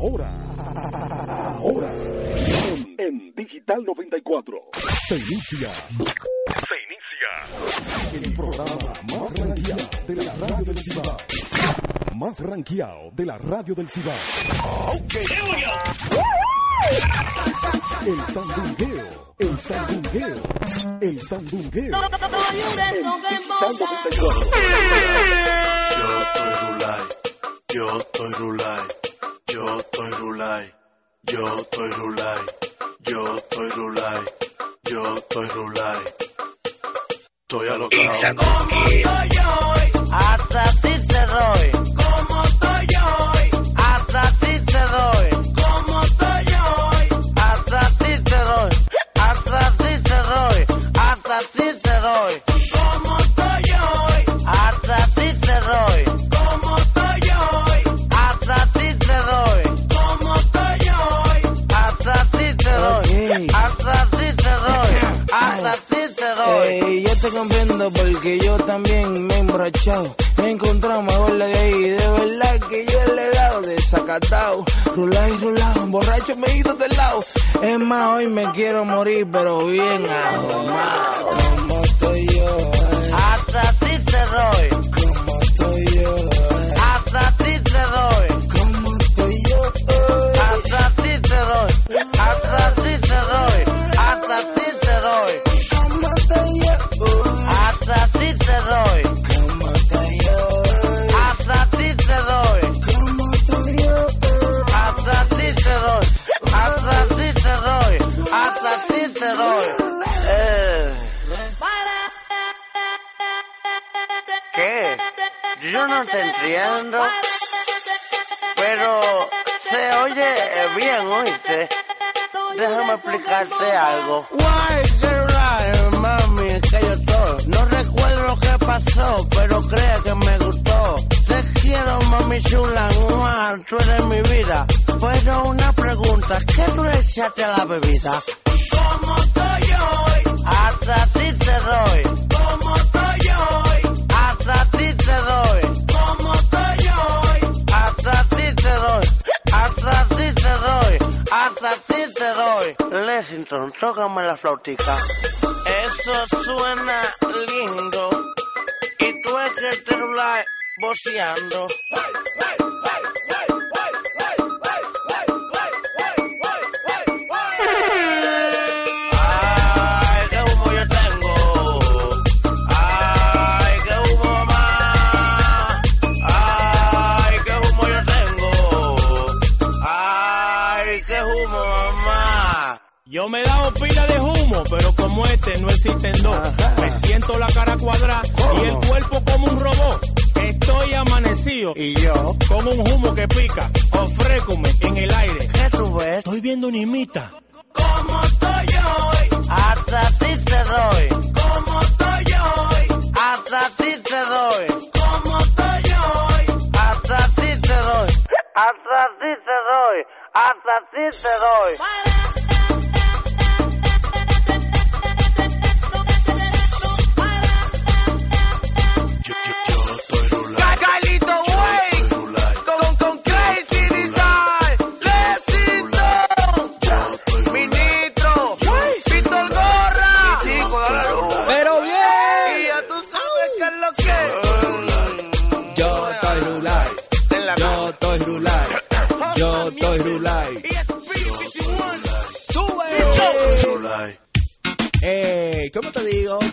Ahora, ahora, en, en Digital 94, se inicia, se inicia. El programa más ranqueado de la radio del Cibao. Más ranqueado de la radio del Cibao. El sandungueo, el sandungueo, el sandungueo. Yo estoy rulay, yo estoy rulay, yo estoy rulay, yo estoy rulay, yo estoy rulay. Estoy alocado. ¿Cómo estoy hoy? Hasta ti te doy. Ey, yo te comprendo porque yo también me he emborrachado. Me he encontrado mejor de ahí. De verdad que yo le he dado desacatado. Rulado y rulado, borracho me he ido del lado. Es más, hoy me quiero morir, pero bien ahumado. Como estoy yo, eh, Hasta ti te doy. Flautica. Eso suena lindo. Y tú es que te rulas boceando. Ay, qué humo yo tengo. Ay, qué humo mamá. Ay, qué humo yo tengo. Ay, qué humo mamá. Yo me he dado pila de humo, pero como este no existen dos. Me siento la cara cuadrada y el cuerpo como un robot. Estoy amanecido ¿Y yo? con un humo que pica. Ofrécome en el aire. ¿Qué tú ves? Estoy viendo una imita. ¿Cómo estoy hoy? Hasta ti te doy. ¿Cómo estoy hoy? Hasta ti te doy. ¿Cómo estoy hoy? Hasta ti te doy. Hasta ti te doy. Hasta ti te doy.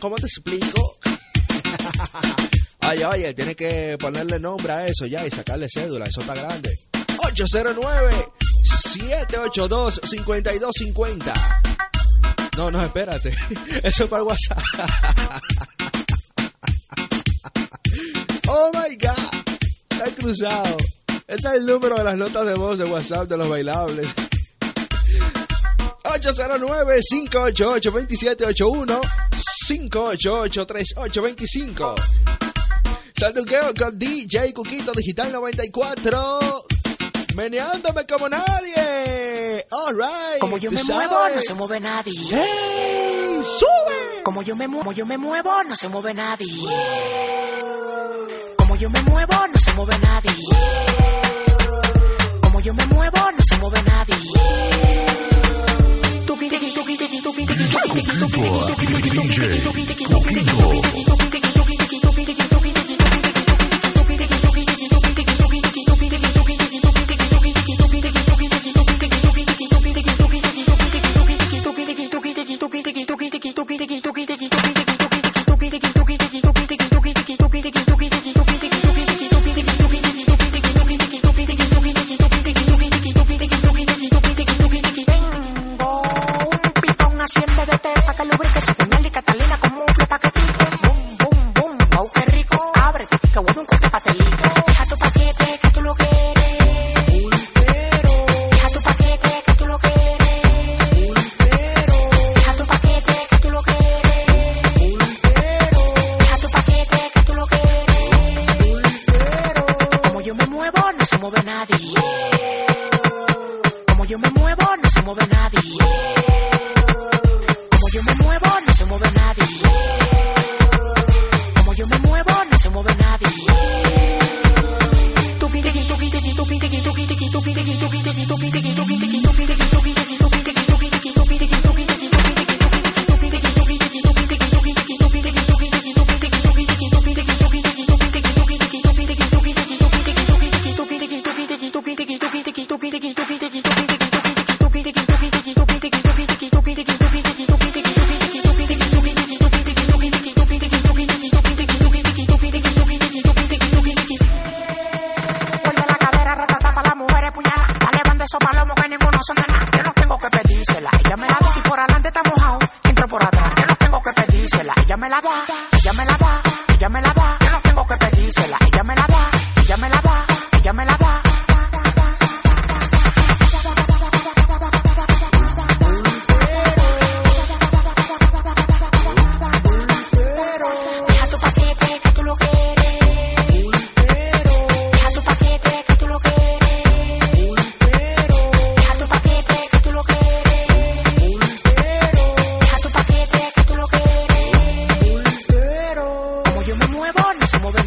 ¿Cómo te explico? oye, oye, tienes que ponerle nombre a eso ya y sacarle cédula, eso está grande. 809-782-5250. No, no, espérate. Eso es para WhatsApp. oh my God. Está cruzado. Ese es el número de las notas de voz de WhatsApp de los bailables. 809-588-2781 5883825. Salduqueo con DJ Cuquito Digital 94. Meneándome como nadie. All right. Como yo me muevo, no se mueve nadie. ¡Sube! Como yo, me como yo me muevo, no se mueve nadie. Como yo me muevo, no se mueve nadie. Como yo me muevo, no se mueve nadie. Coquito, DJ Coquito.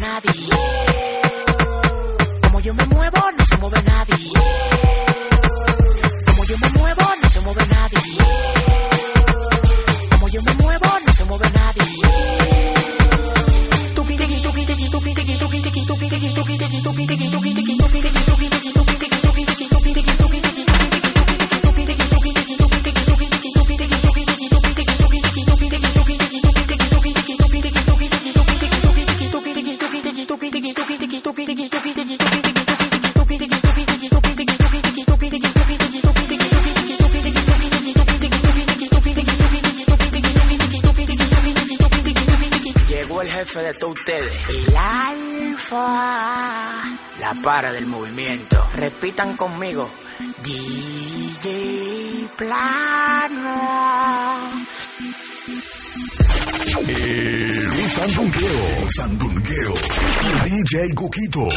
nadie. Conmigo. DJ Plano. El Sandungueo, Sandungueo. DJ Coquito.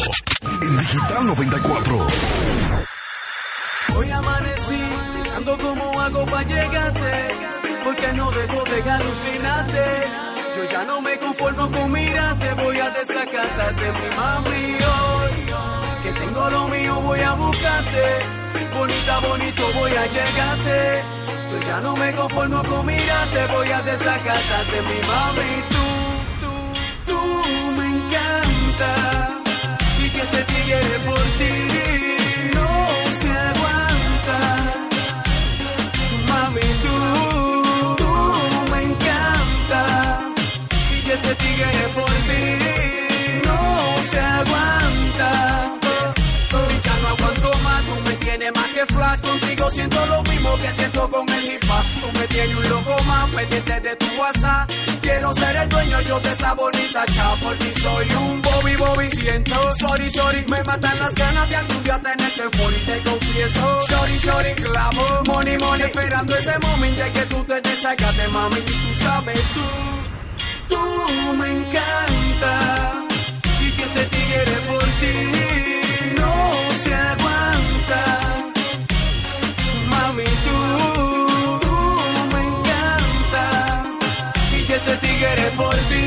En Digital 94. Hoy amanecí pensando cómo hago para llegarte, porque no dejo de alucinarte. Yo ya no me conformo con mirarte, voy a desacatarte mi mami hoy. Que tengo lo mío, voy a buscarte. Bonita, bonito, voy a llegarte. Yo ya no me conformo con mirarte, voy a desacatarte mi mami. Siento lo mismo que siento con el hip hop. Tú me tienes un loco más pendiente de tu WhatsApp. Quiero ser el dueño yo de esa bonita chapa. Por ti soy un Bobby Bobby. Siento, sorry, sorry. Me matan las ganas de algún día tenerte y te confieso. Sorry, sorry, clavo. Money, money. Esperando ese momento en que tú te desacates, mami. Tú sabes, tú, tú me encanta. Y que te tigre por ti mami, tú, tú me encanta. Y que este tigre por ti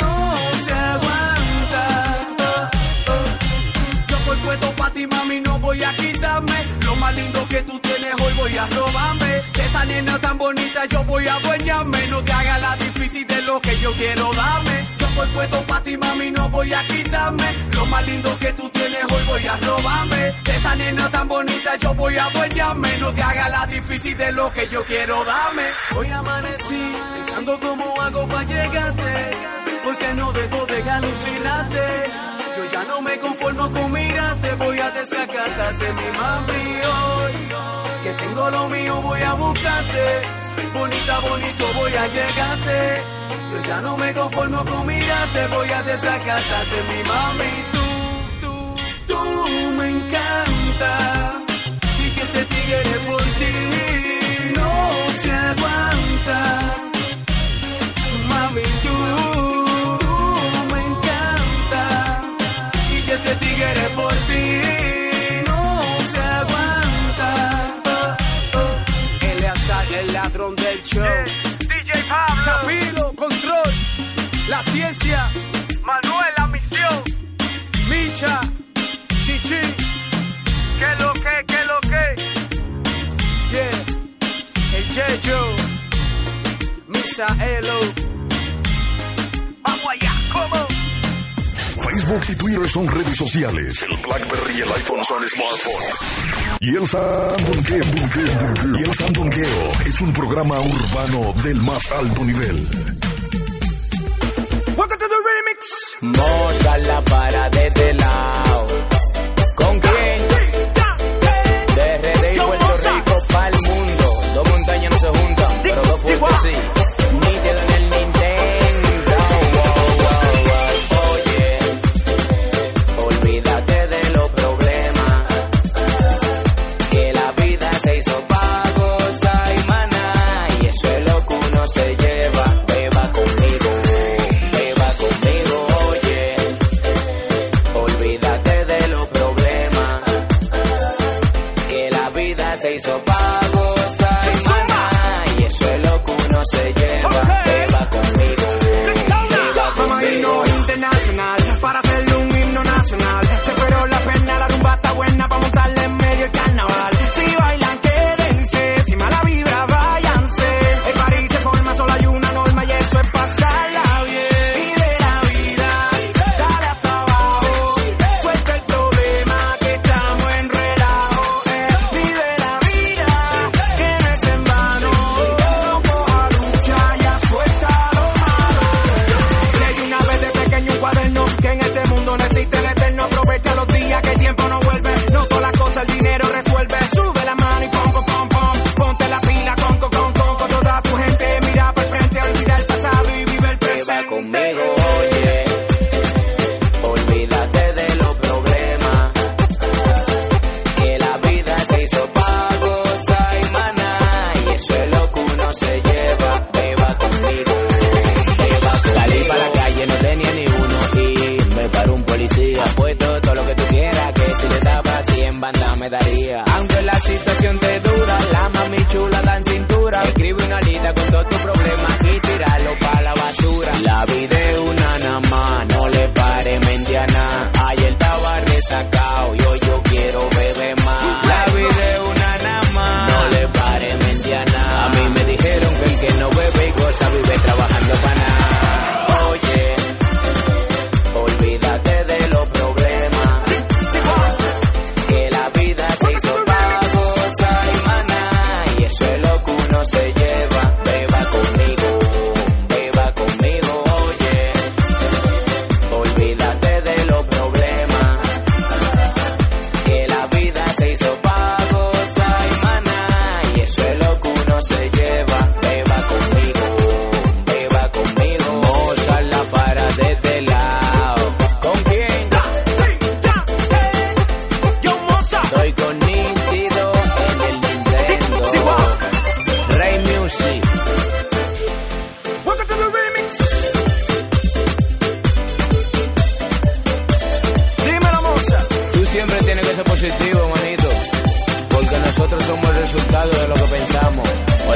no se aguanta. Yo por puesto pa' ti, mami, no voy a quitarme. Lo más lindo que tú tienes hoy voy a robarme. De esa nena tan bonita yo voy a adueñarme. No te haga la difícil de lo que yo quiero darme voy puesto pa' ti, mami, no voy a quitarme. Lo más lindo que tú tienes hoy voy a robarme. De esa nena tan bonita yo voy a adueñarme. No te haga la difícil de lo que yo quiero darme. Hoy amanecí pensando cómo hago pa' llegarte. Porque no debo de alucinarte. Yo ya no me conformo con mirarte. Voy a desacatarte, mi mami, hoy. Que tengo lo mío, voy a buscarte. Bonita, bonito, voy a llegarte. Yo ya no me conformo con mirarte, voy a desacatarte, mi mami. Tú, tú, tú me encanta. Y que este tigre por ti no se aguanta. Mami, tú, tú me encanta. Y que este tigre por ti. no se aguanta. El asal el ladrón del show. Paciencia, Manuel Micha, Chichi, que lo que, que lo que, yeah, el Yeyo, Misaelo, vamos allá, como. Facebook y Twitter son redes sociales. El BlackBerry y el iPhone son el. Y el Sandunqueo, Dunqueo, Dunqueo. Y el Sandunqueo es un programa urbano del más alto nivel. Remix. Moza la para de lado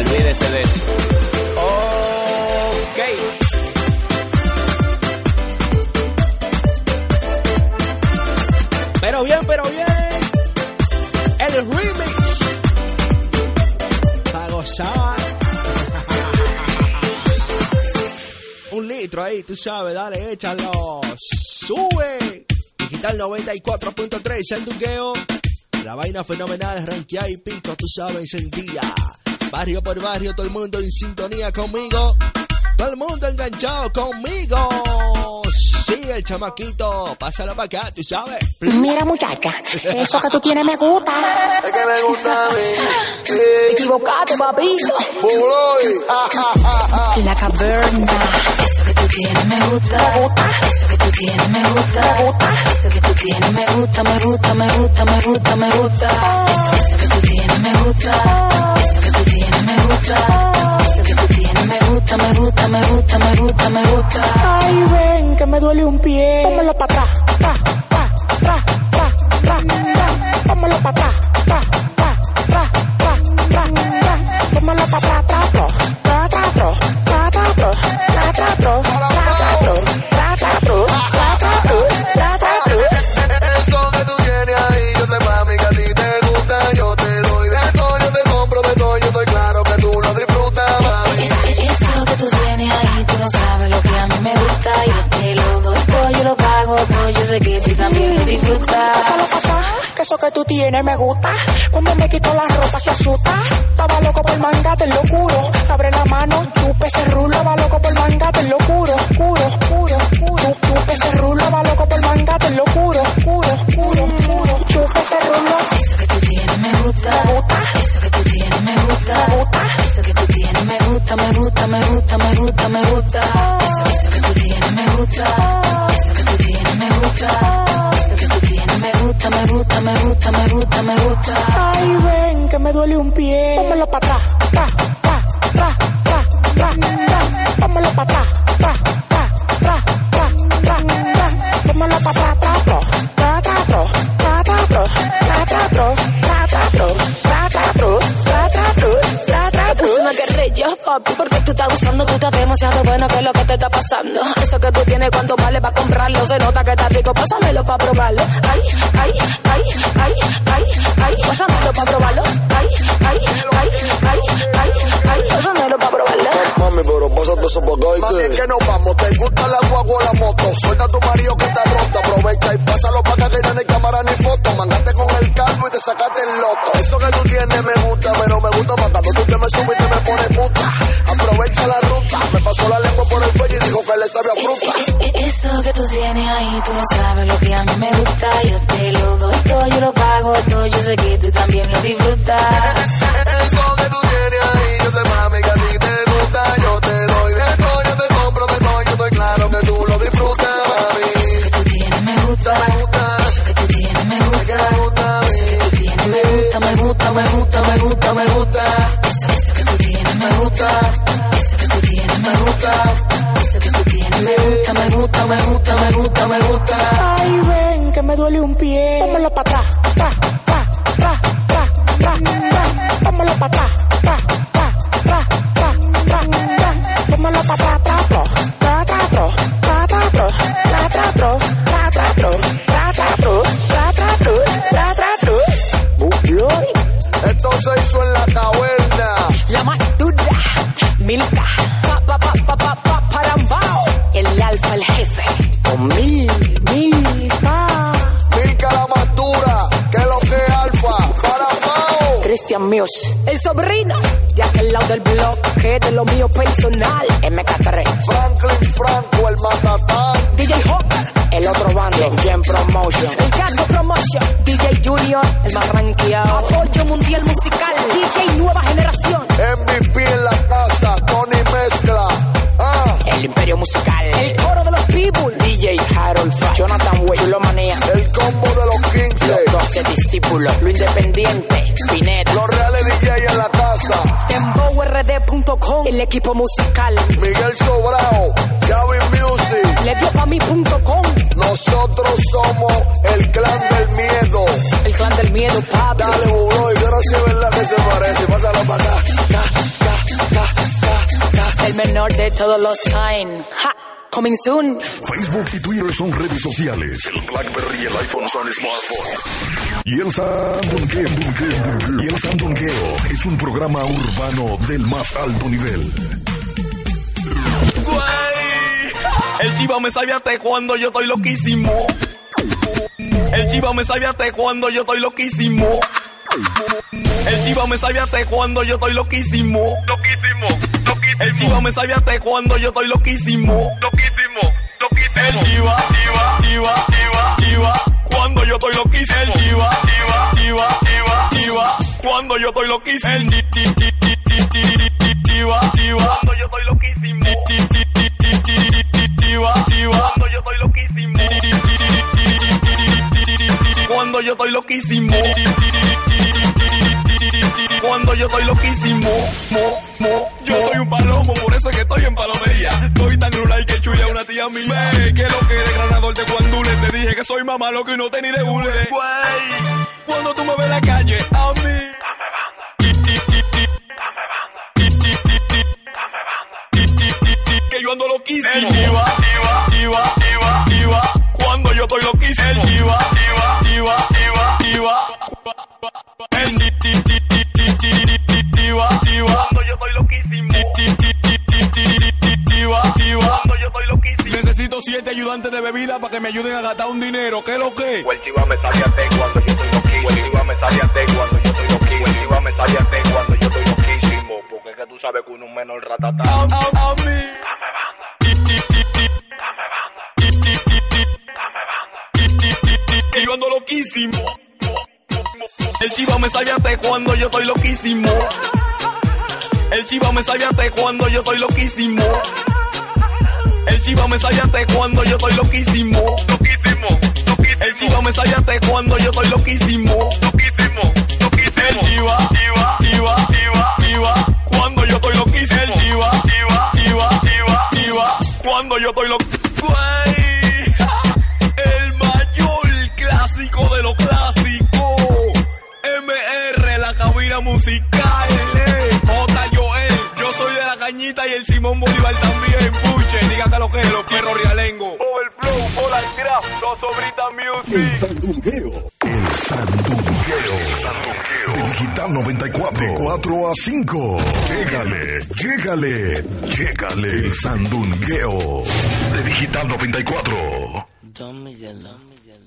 Olvídese de eso. Ok. Pero bien, pero bien. El remix. Para gozar. Un litro ahí, tú sabes, dale, échalo. Sube. Digital 94.3, el duqueo. La vaina fenomenal, ranquea y pico, tú sabes, en día. Barrio por barrio, todo el mundo en sintonía conmigo. Todo el mundo enganchado conmigo. Sí, el chamaquito, pásalo para acá, tú sabes. Mira muchacha, eso que tú tienes me gusta. Es que me gusta a mí. Te equivocaste, papito. Buloy. La caverna. Eso que tú tienes me gusta. Me gusta. Eso que tú tienes me gusta. Me gusta. Eso que tú tienes me gusta, me gusta, me gusta, me gusta, me gusta. Eso, eso que tú tienes me gusta. Gusta. Eso que tú tienes me gusta, me gusta, me gusta, me gusta, me gusta. Ay, ven que me duele un pie. Pómelo para atrás. Tra, tra, tra, tra, tra, tra. Pómelo para atrás. Tra, tra, tra, tra, tra, tra. Pómelo para atrás, eso que tú tienes me gusta. Cuando me quito la ropa se asusta. Estaba loco por manga, te lo juro. Abre la mano, chupe ese rulo. Estaba loco por manga, te lo juro. Juro, juro, juro. Chupe ese rulo. Estaba loco por manga, te lo juro. Juro, juro, juro. Chupe ese rulo. Eso que tú tienes me gusta. Me gusta. Eso que tú tienes me gusta. Me gusta. Eso que tú tienes me gusta, me gusta, me gusta, me gusta, me gusta. Eso, eso que tú tienes me gusta. Eso que tú tienes me gusta. Eso que tú tienes me gusta, me gusta, me gusta, me gusta, me gusta. Ay, ven, que me duele un pie. Pómelo pa' atrás, pa, pa, pa, pa, pa, pa. Pómelo pa' atrás, pa, pa, pa, pa, pa, pa. Pómelo pa' atrás, pa, pa, pa, pa. Guerrilla, papi, porque tú estás usando, tú estás demasiado bueno, que es lo que te está pasando. Eso que tú tienes, cuánto vale para comprarlo, se nota que está rico, pásamelo para probarlo. Ay, ay, ay, ay, ay, ay, pásamelo para probarlo. Ay, ay, ay, ay, ay, ay, pásamelo para probarlo. Mami, pero pásate eso por acá, Mami, que nos vamos. ¿Te gusta la guagua o la moto? Suelta a tu marido que está roto. Aprovecha y pásalo para acá que no hay cámara ni foto. Mangate con el calvo y te sacaste el loto. Eso que tú tienes me gusta, fruta. Eso que tú tienes ahí, tú no sabes lo que a mí me gusta. Yo te lo doy todo, yo lo pago todo. Yo sé que tú también lo disfrutas. Eso que tú tienes ahí, yo sé mami que a ti te gusta. Yo te doy de todo, yo te compro de todo. Yo estoy claro que tú lo disfrutas, mami. Eso que tú tienes me gusta. Me gusta, Eso que tú tienes me gusta. que me gusta. Eso que tú tienes me gusta, me gusta, me gusta, me gusta, me gusta. Eso, eso que tú tienes me gusta. Eso que tú tienes me gusta. Me gusta, me gusta, me gusta. Ay, ven que me duele un pie. Pómelo para atrás. Tra, de lo mío personal, MK3. Franklin Franco, el matatán. DJ Hopper, el otro bando, Gen Promotion. El Cargo Promotion, DJ Junior, el más rankeado. Apoyo mundial musical, El equipo musical. Miguel Sobrao, Gavin Music. Le dio pa' mí.com. Nosotros somos el clan del miedo. El clan del miedo, papi. Dale, sé si es verdad que se parece. Pásalo para acá. Ta, ta, ta, ta, ta. El menor de todos los time. Ha. Coming soon. Facebook y Twitter son redes sociales. El BlackBerry y el iPhone son smartphone. Y el sandungueo, y el sandungueo es un programa urbano del más alto nivel. El chiva me sabe hasta cuando yo estoy loquísimo. El chiva me sabe hasta cuando yo estoy loquísimo. El chiva me sabe hasta cuando yo estoy loquísimo. Loquísimo, loquísimo. El chiva me sabe hasta cuando yo estoy loquísimo. Loquísimo, loquísimo. El chiva, chiva, chiva, chiva, chiva. Cuando yo estoy loquísimo. El chiva. Cuando yo estoy loquísimo. El. Cuando yo estoy loquísimo. Cuando yo estoy loquísimo. Cuando yo estoy loquísimo. Yo estoy loquísimo, mo, mo, yo soy un palomo, por eso es que estoy en palomería. Estoy tan rulay que chuya una tía mía. Ve, que lo que de granador de cuandule, te dije que soy más malo que no te ni le hule. Güey, cuando tú me ves en la calle, a mí. Dame banda. Ti, ti, ti, ti. Dame banda. Ti, ti, ti, ti. Dame banda. Ti, ti, ti, ti. Que yo ando loquísimo. El chiva, chiva, chiva, chiva, chiva. Cuando yo estoy loquísimo. El chiva, Necesito siete ayudantes de bebida para que me ayuden a gastar un dinero. ¿Qué es lo que? El chiva me sale a té cuando yo estoy loquísimo. El chiva me sale a cuando yo estoy loquísimo. El chiva me sale a cuando yo estoy loquísimo. Porque es que tú sabes que uno es menor ratatá. A, a, a. Dame banda. Dame banda. Dame banda. Yo ando loquísimo. El chiva me sabe hasta cuando yo estoy loquísimo. El chiva me sabe hasta cuando yo estoy loquísimo. El chiva me sabe hasta cuando yo estoy loquísimo. Loquísimo, loquísimo. El chiva me sabe hasta cuando yo estoy loquísimo. Loquísimo, loquísimo. El chiva, chiva, chiva, chiva, chiva. Cuando yo estoy loquísimo. El chiva, chiva, chiva, chiva, chiva. Cuando yo estoy loquísimo. El mayor clásico de los clásicos. MR, la cabina musical. Y el Simón Bolívar también. Puche, diga que lo que es, los perros realengo. Overflow, Polar Graph, los sobritas El music. sandungueo. El sandungueo. El sandungueo. De Digital 94. De 4 a 5. Llégale, llégale, llégale. El sandungueo. De Digital 94. Don Miguel, Don Miguel.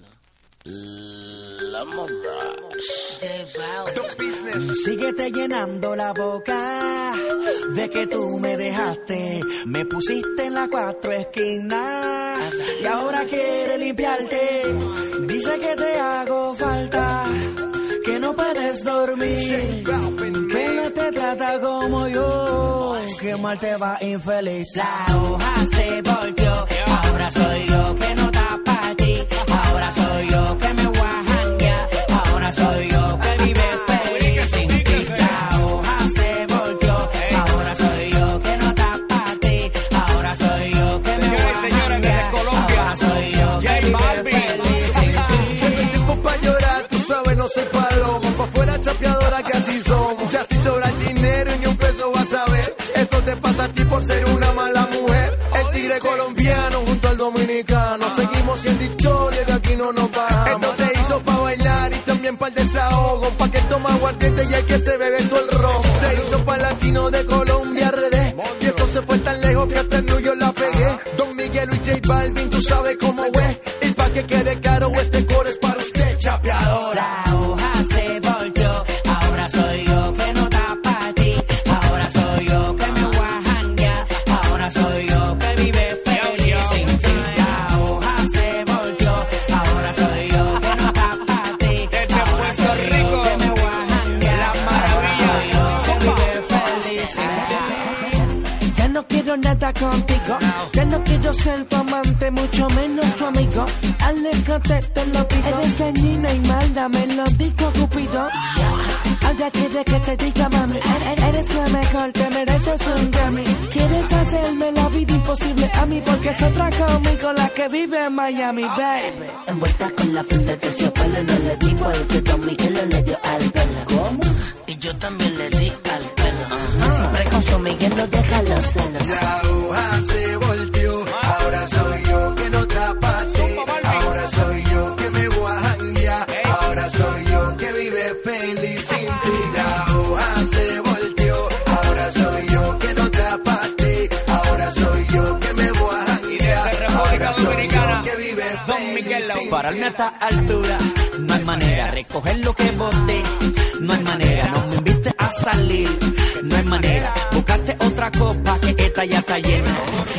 Síguete llenando la boca de que tú me dejaste. Me pusiste en la cuatro esquinas y ahora quiere limpiarte. Dice que te hago falta, que no puedes dormir, que no te trata como yo, que mal te va infeliz. La hoja se volteó, ahora soy yo que no da para ti. Ahora soy yo que me voy soy yo que vive feliz sin ti. La hoja se volteó, ahora soy yo que no da para ti. Ahora soy yo que me voy a janguear, ahora soy yo que vive feliz sin ti. Siempre tiempo pa' llorar, tú sabes, no soy palomo. Pa' fuera chapeadora que así somos. Ya si sobra el dinero y ni un peso vas a ver. Eso te pasa a ti por ser una mala mujer. El tigre colombiano junto al dominicano. Seguimos siendo historia, de aquí no nos y también pa' el desahogo. Pa' que toma aguardiente y hay que se bebe todo el rojo. Se hizo pa' latino de Colombia RD. Y eso se fue tan lejos que hasta en New York la pegué. Don Miguel y J Balvin, tú sabes cómo Miami, baby. Envuelta con la frente de esta altura, no hay manera. Recoger lo que boté, no hay manera. No me invites a salir, no hay manera. Buscaste otra copa que esta ya está llena.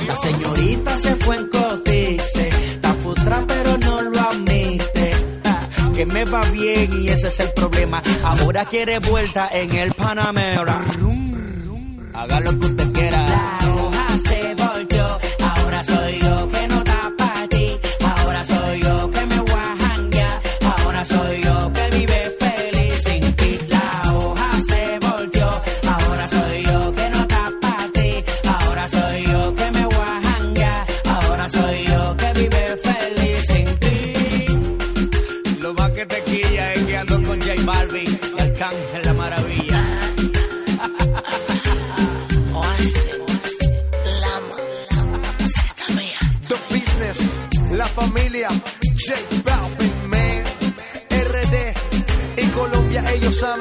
La señorita se fue en cotice, está putra pero no lo admite. Ah, Que me va bien y ese es el problema. Ahora quiere vuelta en el Panamera. Haga lo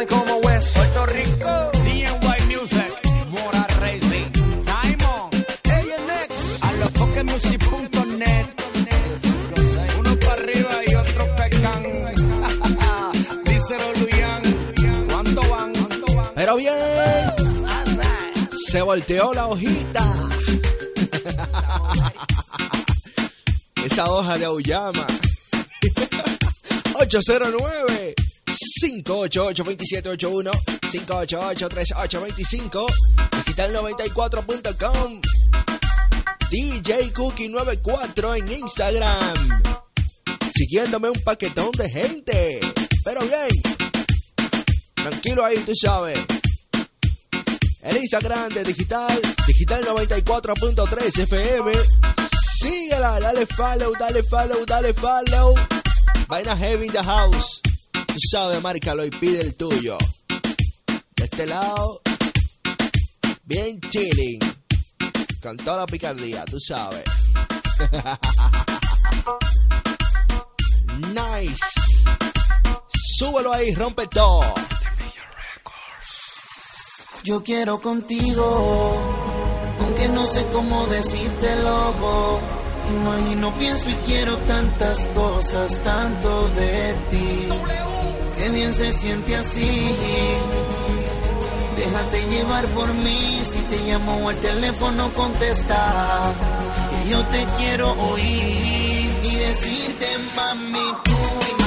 cómo es. Puerto Rico, DNY Music, Mora Racing, Diamond, a los pokemusic.net. Uno para arriba y otro pecan. Díselo, Luyan. ¿Cuánto van? Pero bien, se volteó la hojita. Esa hoja de Auyama. 809 588 2781 588 3825 digital94.com DJ Cookie 94 en Instagram. Siguiéndome un paquetón de gente. Pero bien, tranquilo ahí, tú sabes. El Instagram de Digital, Digital 94.3 FM. Síguela, dale follow, dale follow, dale follow. Vaina Heavy in the House. Tú sabes, márcalo y pide el tuyo. De este lado, bien chilling. Con toda la picardía, tú sabes. nice. Súbelo ahí, rompe todo. Yo quiero contigo, aunque no sé cómo decírtelo. Imagino, pienso y quiero tantas cosas, tanto de ti. Qué bien se siente así. Déjate llevar por mí, si te llamo al teléfono contesta. Que yo te quiero oír y decirte, mami, tú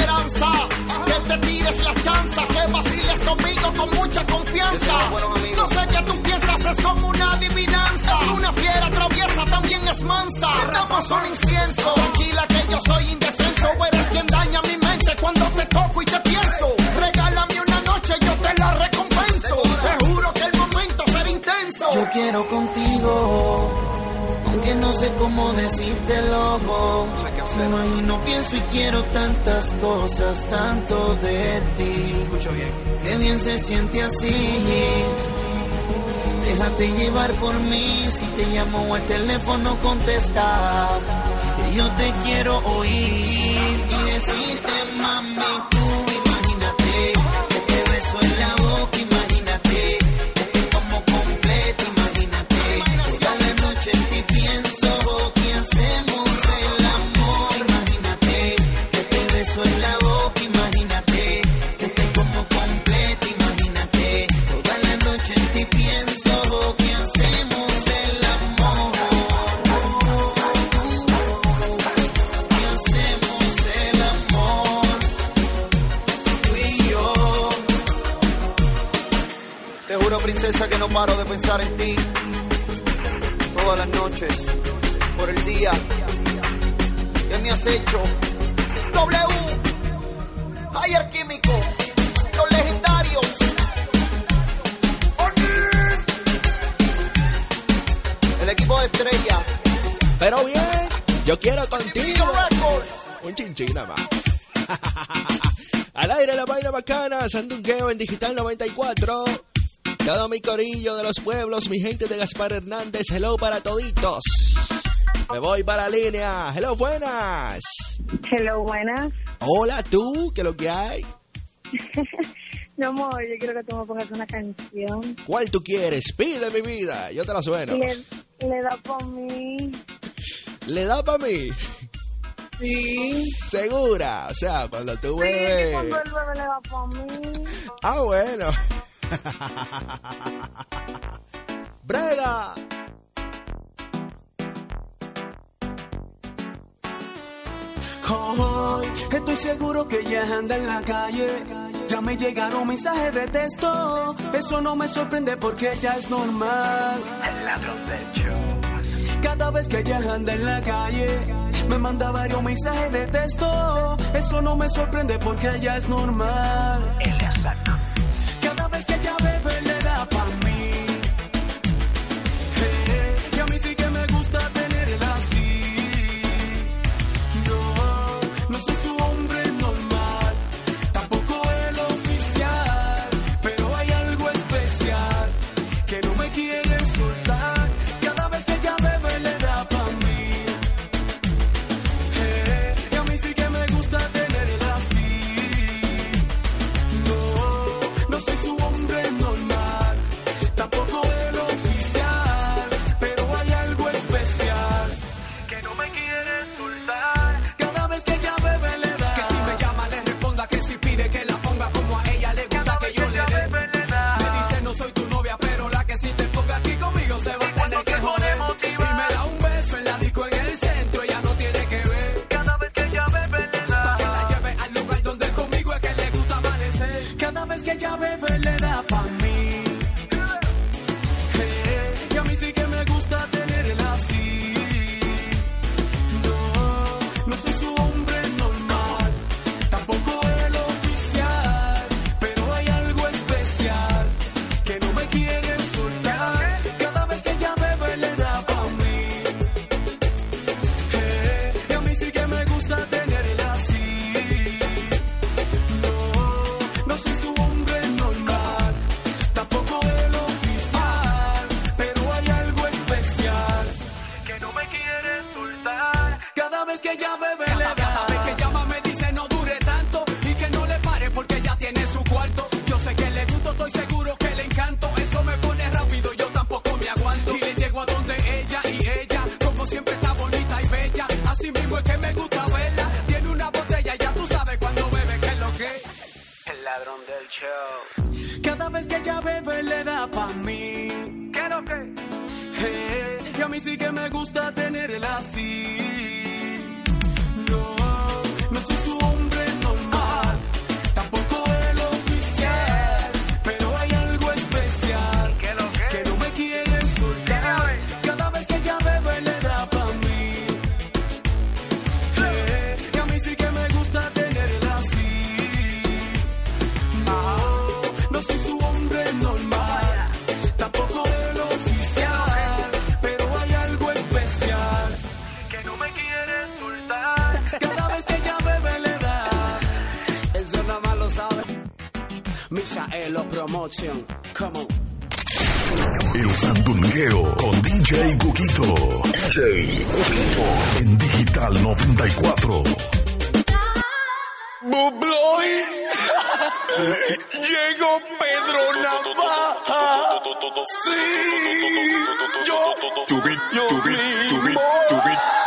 esperanza que te tires la chanza, que vaciles conmigo con mucha confianza. No sé qué tú piensas, es como una adivinanza. Es una fiera traviesa, también es mansa. Damos un incienso, tranquila que yo soy indefenso. Eres quien daña mi mente cuando te toco y te pienso. Regálame una noche, yo te la recompenso. Te juro que quiero contigo. Aunque no sé cómo decírtelo. Me imagino, pienso y quiero tantas cosas, tanto de ti. Qué bien se siente así. Déjate llevar por mí. Si te llamo al teléfono, contesta. Que yo te quiero oír y decirte, mami, tú imagínate. Que te beso en la boca. Paro de pensar en ti. Todas las noches, por el día. ¿Qué me has hecho? W. Ayer Químico. Los legendarios. El equipo de estrella. Pero bien, yo quiero contigo. Un chinchín nada más. Al aire la vaina bacana, Sandungueo en Digital 94. Todo mi corillo de los pueblos, mi gente de Gaspar Hernández, hello para toditos. Me voy para la línea. Hello, buenas. Hello, buenas. Hola tú, ¿qué es lo que hay? Mi amor, yo quiero que tú me pongas una canción. ¿Cuál tú quieres? Pide mi vida, yo te la sueno. Le, le da por mí. ¿Le da para mí? Sí. Segura, o sea, cuando tú Sí, bebes... cuando el bebé le da por mí. Ah, bueno. Brega. Hoy estoy seguro que ella anda en la calle. Ya me llegaron mensajes de texto. Eso no me sorprende porque ya es normal. El ladrón del show. Cada vez que ella anda en la calle, me manda varios mensajes de texto. Eso no me sorprende porque ya es normal. Cada ella bebe le da. Cada vez que llama me dice no dure tanto y que no le pare porque ya tiene su cuarto. Yo sé que le gusto, estoy seguro que le encanto. Eso me pone rápido, yo tampoco me aguanto. Y le llego a donde ella y ella, como siempre está bonita y bella. Así mismo es que me gusta verla. Tiene una botella, ya tú sabes cuando bebe que es lo que. El ladrón del show. Cada vez que ella bebe le da pa' mí. ¿Qué lo que? Eh, y a mí sí que me gusta tenerla así. Motion. Come on. El Sandungueo con DJ Cuquito. DJ Cuquito. En Digital 94. Bubloy. Llegó Pedro Navaja. Sí. Yo. Chubit, chubit, chubit, chubit.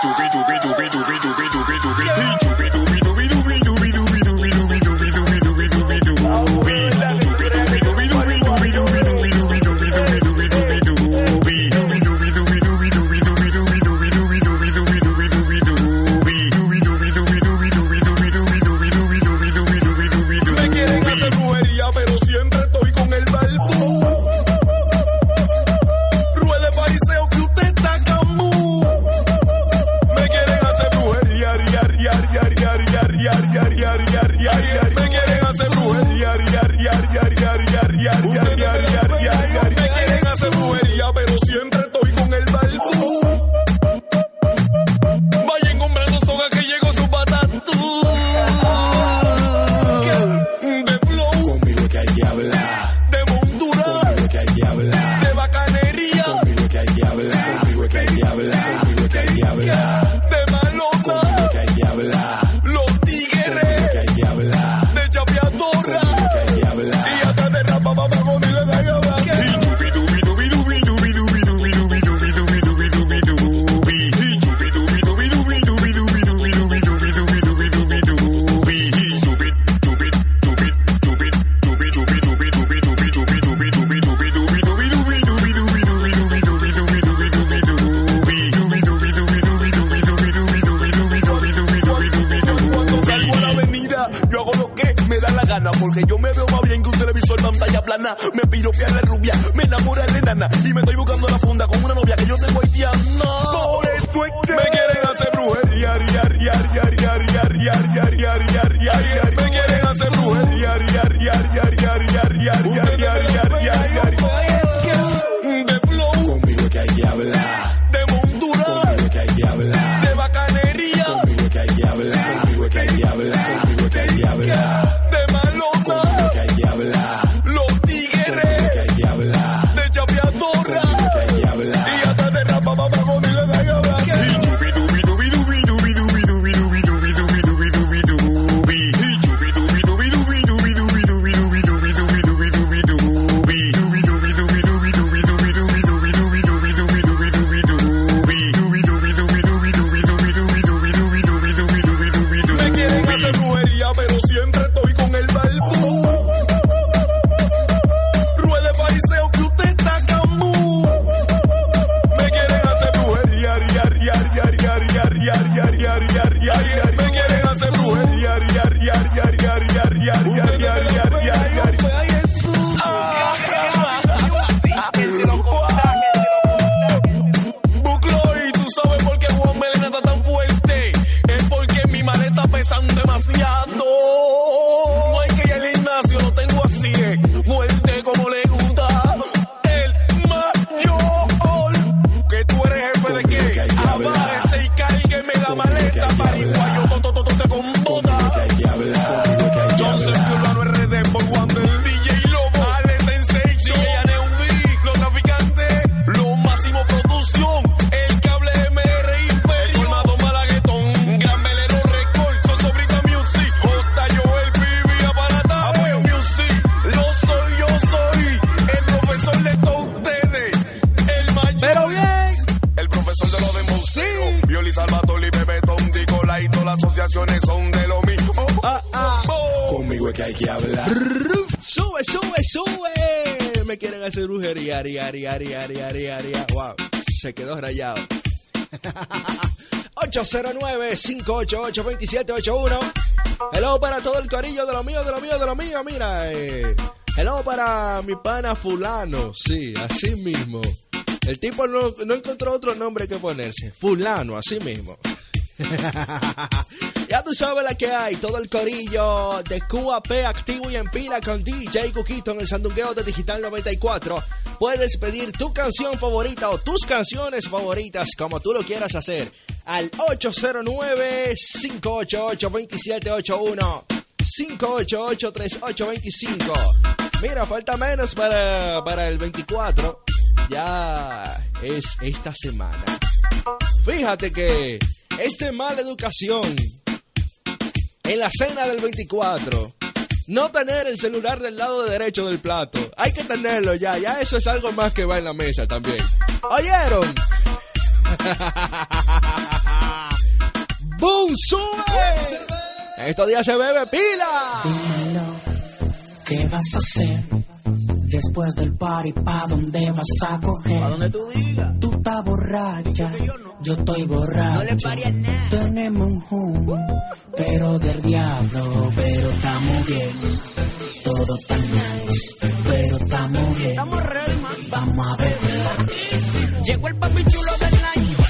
Me piro a la rubia, me enamora de nana. Y me estoy buscando la funda con una novia que yo tengo haitiana. No, me quieren hacer brujería, ria, ria, ria, ria, ria, ria, ria, ria, ria, ria, Me quieren hacer brujería, ria, ria, ria, ria, ria, ria, ria, Ari, Ari, Ari, Ari, Ari, Ari. Wow, se quedó rayado. 809-588-2781. Hello para todo el corillo de lo mío, de lo mío, de lo mío. Mira, eh. hello para mi pana Fulano. Sí, así mismo. El tipo no, no encontró otro nombre que ponerse. Fulano, así mismo. Ya tú sabes la que hay, todo el corillo de QAP activo y en pila con DJ Cuquito en el sandungueo de Digital 94. Puedes pedir tu canción favorita o tus canciones favoritas como tú lo quieras hacer al 809-588-2781. 588-3825. Mira, falta menos para, para el 24. Ya es esta semana. Fíjate que este mal educación en la cena del 24. No tener el celular del lado derecho del plato. Hay que tenerlo ya, ya eso es algo más que va en la mesa también. ¿Oyeron? ¡Boom! ¡Sube! Estos días se bebe pila. Dímelo, ¿qué vas a hacer? Después del party, ¿pa' dónde vas a coger? ¿Pa' dónde tú digas? Tú estás borracha, yo, no? yo, estoy borracho. No le parías nada. Tenemos un hum, pero del diablo, pero estamos bien. Todo tan nice, pero estamos bien. Estamos ready. Vamos a beber. Llegó el papi chulo del año.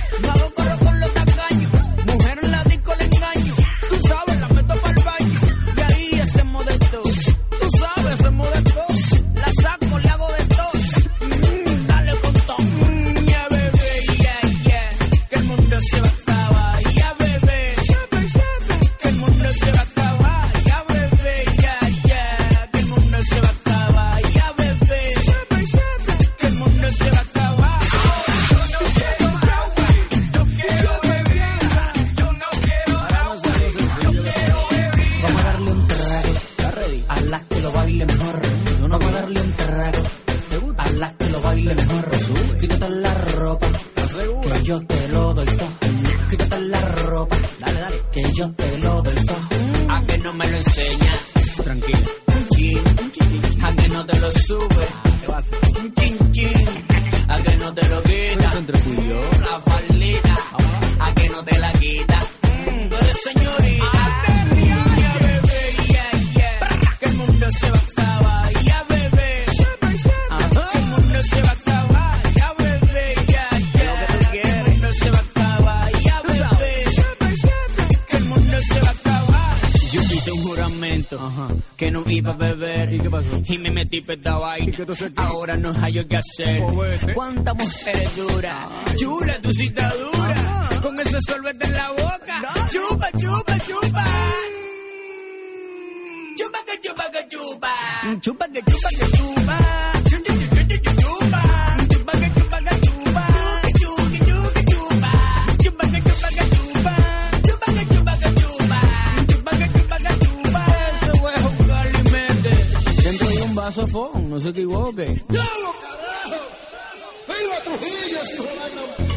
Ahora no hallo qué hacer. Cuánta mujer dura, chula tu cita ¡Viva Trujillo, si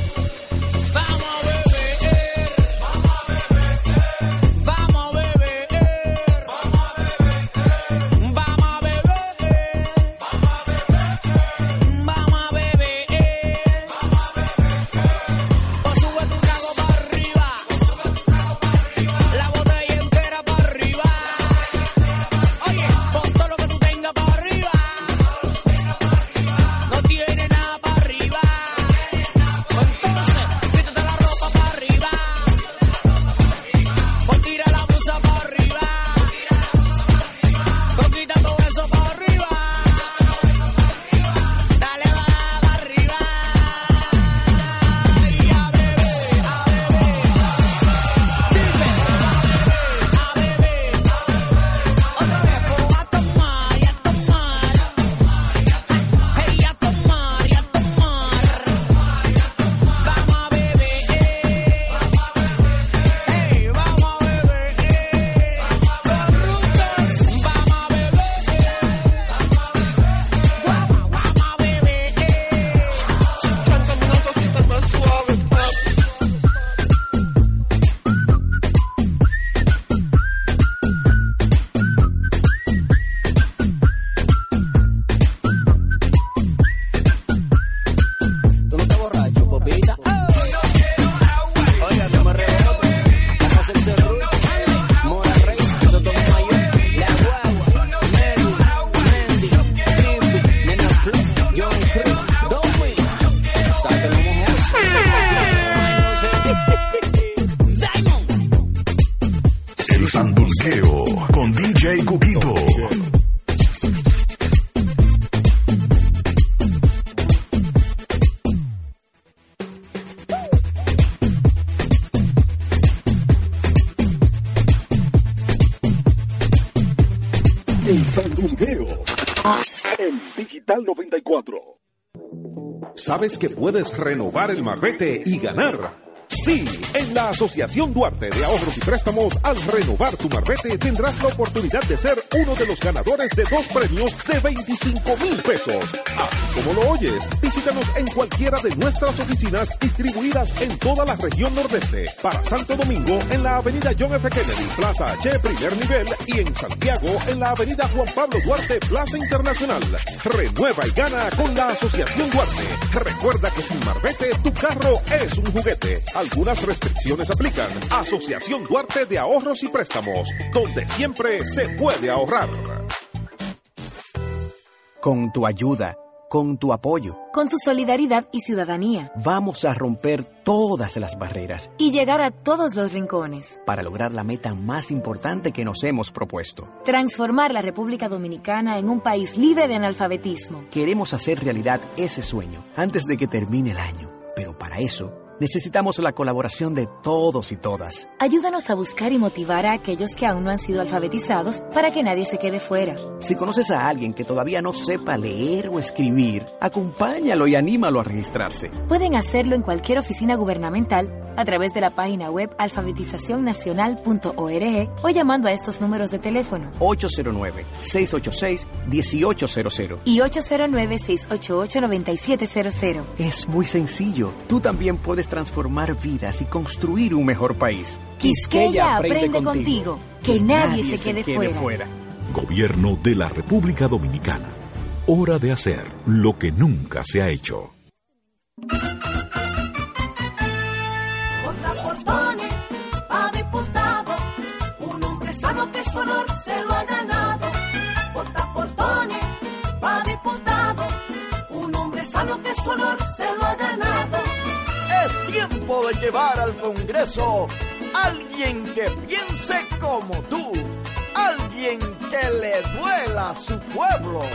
¿Sabes que puedes renovar el marbete y ganar? Sí, en la Asociación Duarte de Ahorros y Préstamos, al renovar tu marbete tendrás la oportunidad de ser uno de los ganadores de dos premios de 25 mil pesos. Así como lo oyes, visítanos en cualquiera de nuestras oficinas distribuidas en toda la región nordeste. Para Santo Domingo, en la avenida John F. Kennedy, Plaza H, primer nivel, y en Santiago, en la avenida Juan Pablo Duarte, Plaza Internacional. Renueva y gana con la Asociación Duarte. Recuerda que sin marbete, tu carro es un juguete. Algunas restricciones aplican. Asociación Duarte de Ahorros y Préstamos, donde siempre se puede ahorrar. Con tu ayuda, con tu apoyo, con tu solidaridad y ciudadanía, vamos a romper todas las barreras y llegar a todos los rincones para lograr la meta más importante que nos hemos propuesto. Transformar la República Dominicana en un país libre de analfabetismo. Queremos hacer realidad ese sueño antes de que termine el año, pero para eso Necesitamos la colaboración de todos y todas. Ayúdanos a buscar y motivar a aquellos que aún no han sido alfabetizados para que nadie se quede fuera. Si conoces a alguien que todavía no sepa leer o escribir, acompáñalo y anímalo a registrarse. Pueden hacerlo en cualquier oficina gubernamental a través de la página web alfabetizacionnacional.org o llamando a estos números de teléfono 809-686-1800 y 809-688-9700. Es muy sencillo. Tú también puedes transformar vidas y construir un mejor país. Quisqueya aprende, contigo. Que, nadie, se, quede, fuera. Gobierno de la República Dominicana. Hora de hacer lo que nunca se ha hecho. Se lo ha ganado. Es tiempo de llevar al Congreso alguien que piense como tú. Alguien que le duela a su pueblo.